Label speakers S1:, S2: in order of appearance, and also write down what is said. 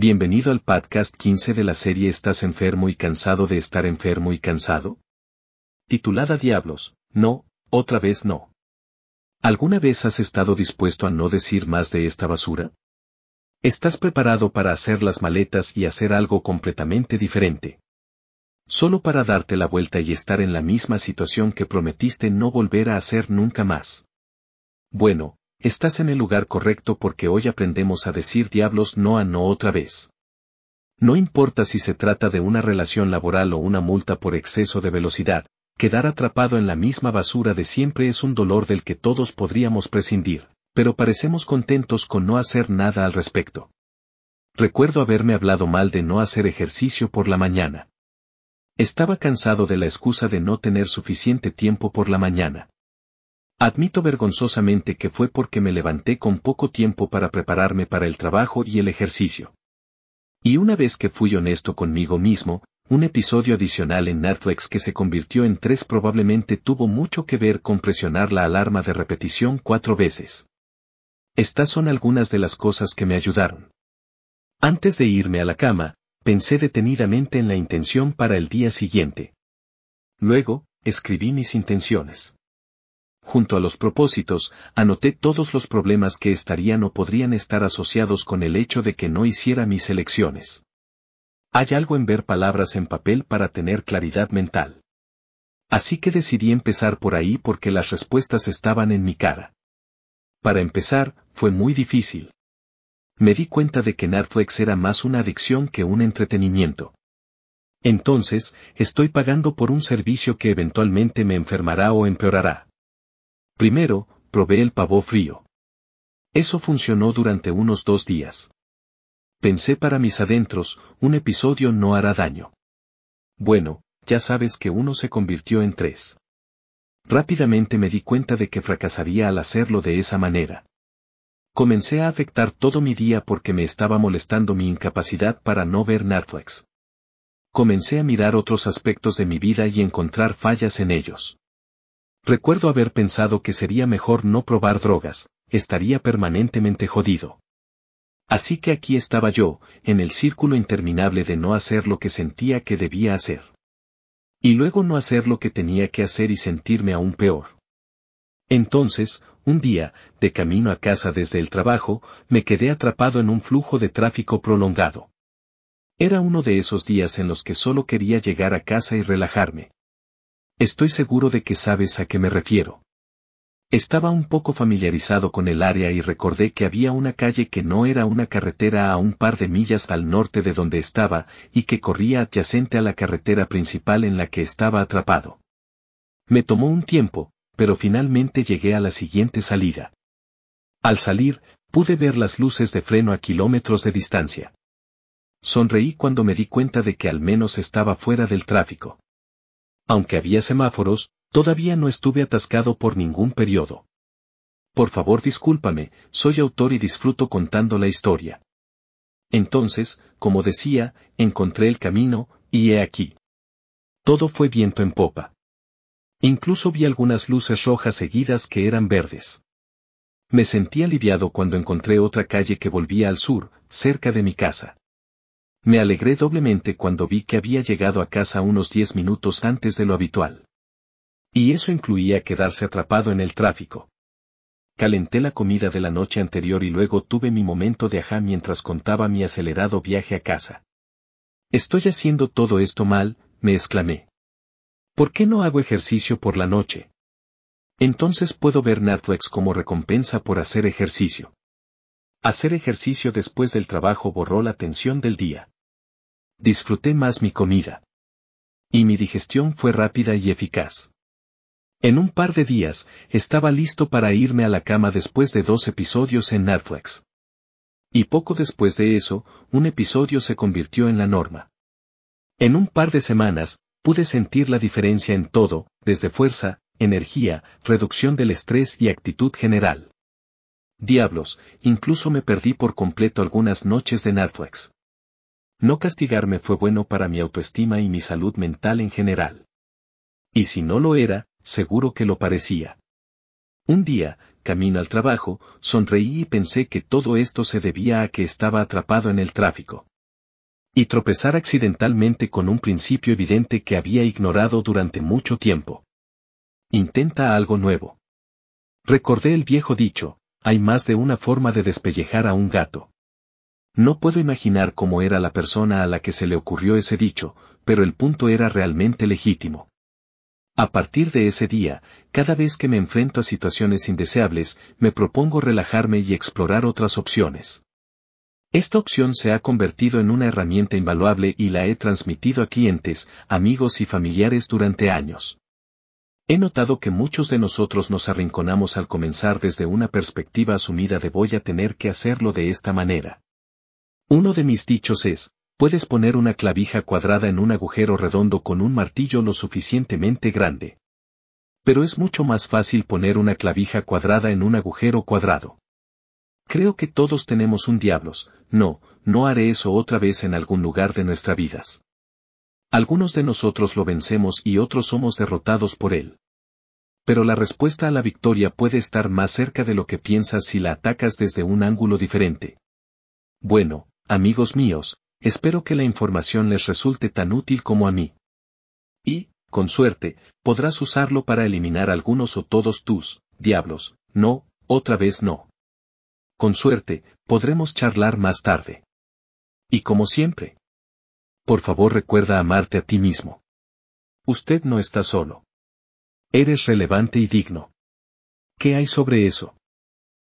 S1: Bienvenido al podcast 15 de la serie ¿Estás enfermo y cansado de estar enfermo y cansado? Titulada Diablos, no, otra vez no. ¿Alguna vez has estado dispuesto a no decir más de esta basura? ¿Estás preparado para hacer las maletas y hacer algo completamente diferente? Solo para darte la vuelta y estar en la misma situación que prometiste no volver a hacer nunca más. Bueno, estás en el lugar correcto porque hoy aprendemos a decir diablos no a no otra vez. No importa si se trata de una relación laboral o una multa por exceso de velocidad, quedar atrapado en la misma basura de siempre es un dolor del que todos podríamos prescindir pero parecemos contentos con no hacer nada al respecto. Recuerdo haberme hablado mal de no hacer ejercicio por la mañana. Estaba cansado de la excusa de no tener suficiente tiempo por la mañana. Admito vergonzosamente que fue porque me levanté con poco tiempo para prepararme para el trabajo y el ejercicio. Y una vez que fui honesto conmigo mismo, un episodio adicional en Netflix que se convirtió en tres probablemente tuvo mucho que ver con presionar la alarma de repetición cuatro veces. Estas son algunas de las cosas que me ayudaron. Antes de irme a la cama, pensé detenidamente en la intención para el día siguiente. Luego, escribí mis intenciones. Junto a los propósitos, anoté todos los problemas que estarían o podrían estar asociados con el hecho de que no hiciera mis elecciones. Hay algo en ver palabras en papel para tener claridad mental. Así que decidí empezar por ahí porque las respuestas estaban en mi cara. Para empezar, fue muy difícil. Me di cuenta de que Netflix era más una adicción que un entretenimiento. Entonces, estoy pagando por un servicio que eventualmente me enfermará o empeorará. Primero, probé el pavo frío. Eso funcionó durante unos dos días. Pensé para mis adentros, un episodio no hará daño. Bueno, ya sabes que uno se convirtió en tres. Rápidamente me di cuenta de que fracasaría al hacerlo de esa manera. Comencé a afectar todo mi día porque me estaba molestando mi incapacidad para no ver Netflix. Comencé a mirar otros aspectos de mi vida y encontrar fallas en ellos. Recuerdo haber pensado que sería mejor no probar drogas, estaría permanentemente jodido. Así que aquí estaba yo, en el círculo interminable de no hacer lo que sentía que debía hacer. Y luego no hacer lo que tenía que hacer y sentirme aún peor. Entonces, un día, de camino a casa desde el trabajo, me quedé atrapado en un flujo de tráfico prolongado. Era uno de esos días en los que solo quería llegar a casa y relajarme. Estoy seguro de que sabes a qué me refiero. Estaba un poco familiarizado con el área y recordé que había una calle que no era una carretera a un par de millas al norte de donde estaba, y que corría adyacente a la carretera principal en la que estaba atrapado. Me tomó un tiempo, pero finalmente llegué a la siguiente salida. Al salir, pude ver las luces de freno a kilómetros de distancia. Sonreí cuando me di cuenta de que al menos estaba fuera del tráfico. Aunque había semáforos, Todavía no estuve atascado por ningún periodo. Por favor discúlpame, soy autor y disfruto contando la historia. Entonces, como decía, encontré el camino, y he aquí. Todo fue viento en popa. Incluso vi algunas luces rojas seguidas que eran verdes. Me sentí aliviado cuando encontré otra calle que volvía al sur, cerca de mi casa. Me alegré doblemente cuando vi que había llegado a casa unos diez minutos antes de lo habitual. Y eso incluía quedarse atrapado en el tráfico. Calenté la comida de la noche anterior y luego tuve mi momento de ajá mientras contaba mi acelerado viaje a casa. Estoy haciendo todo esto mal, me exclamé. ¿Por qué no hago ejercicio por la noche? Entonces puedo ver Netflix como recompensa por hacer ejercicio. Hacer ejercicio después del trabajo borró la tensión del día. Disfruté más mi comida. Y mi digestión fue rápida y eficaz. En un par de días, estaba listo para irme a la cama después de dos episodios en Netflix. Y poco después de eso, un episodio se convirtió en la norma. En un par de semanas, pude sentir la diferencia en todo, desde fuerza, energía, reducción del estrés y actitud general. Diablos, incluso me perdí por completo algunas noches de Netflix. No castigarme fue bueno para mi autoestima y mi salud mental en general. Y si no lo era, seguro que lo parecía. Un día, camino al trabajo, sonreí y pensé que todo esto se debía a que estaba atrapado en el tráfico. Y tropezar accidentalmente con un principio evidente que había ignorado durante mucho tiempo. Intenta algo nuevo. Recordé el viejo dicho, hay más de una forma de despellejar a un gato. No puedo imaginar cómo era la persona a la que se le ocurrió ese dicho, pero el punto era realmente legítimo. A partir de ese día, cada vez que me enfrento a situaciones indeseables, me propongo relajarme y explorar otras opciones. Esta opción se ha convertido en una herramienta invaluable y la he transmitido a clientes, amigos y familiares durante años. He notado que muchos de nosotros nos arrinconamos al comenzar desde una perspectiva asumida de voy a tener que hacerlo de esta manera. Uno de mis dichos es, puedes poner una clavija cuadrada en un agujero redondo con un martillo lo suficientemente grande. Pero es mucho más fácil poner una clavija cuadrada en un agujero cuadrado. Creo que todos tenemos un diablos, no, no haré eso otra vez en algún lugar de nuestras vidas. Algunos de nosotros lo vencemos y otros somos derrotados por él. Pero la respuesta a la victoria puede estar más cerca de lo que piensas si la atacas desde un ángulo diferente. Bueno, Amigos míos, espero que la información les resulte tan útil como a mí. Y, con suerte, podrás usarlo para eliminar algunos o todos tus, diablos, no, otra vez no. Con suerte, podremos charlar más tarde. Y como siempre. Por favor recuerda amarte a ti mismo. Usted no está solo. Eres relevante y digno. ¿Qué hay sobre eso?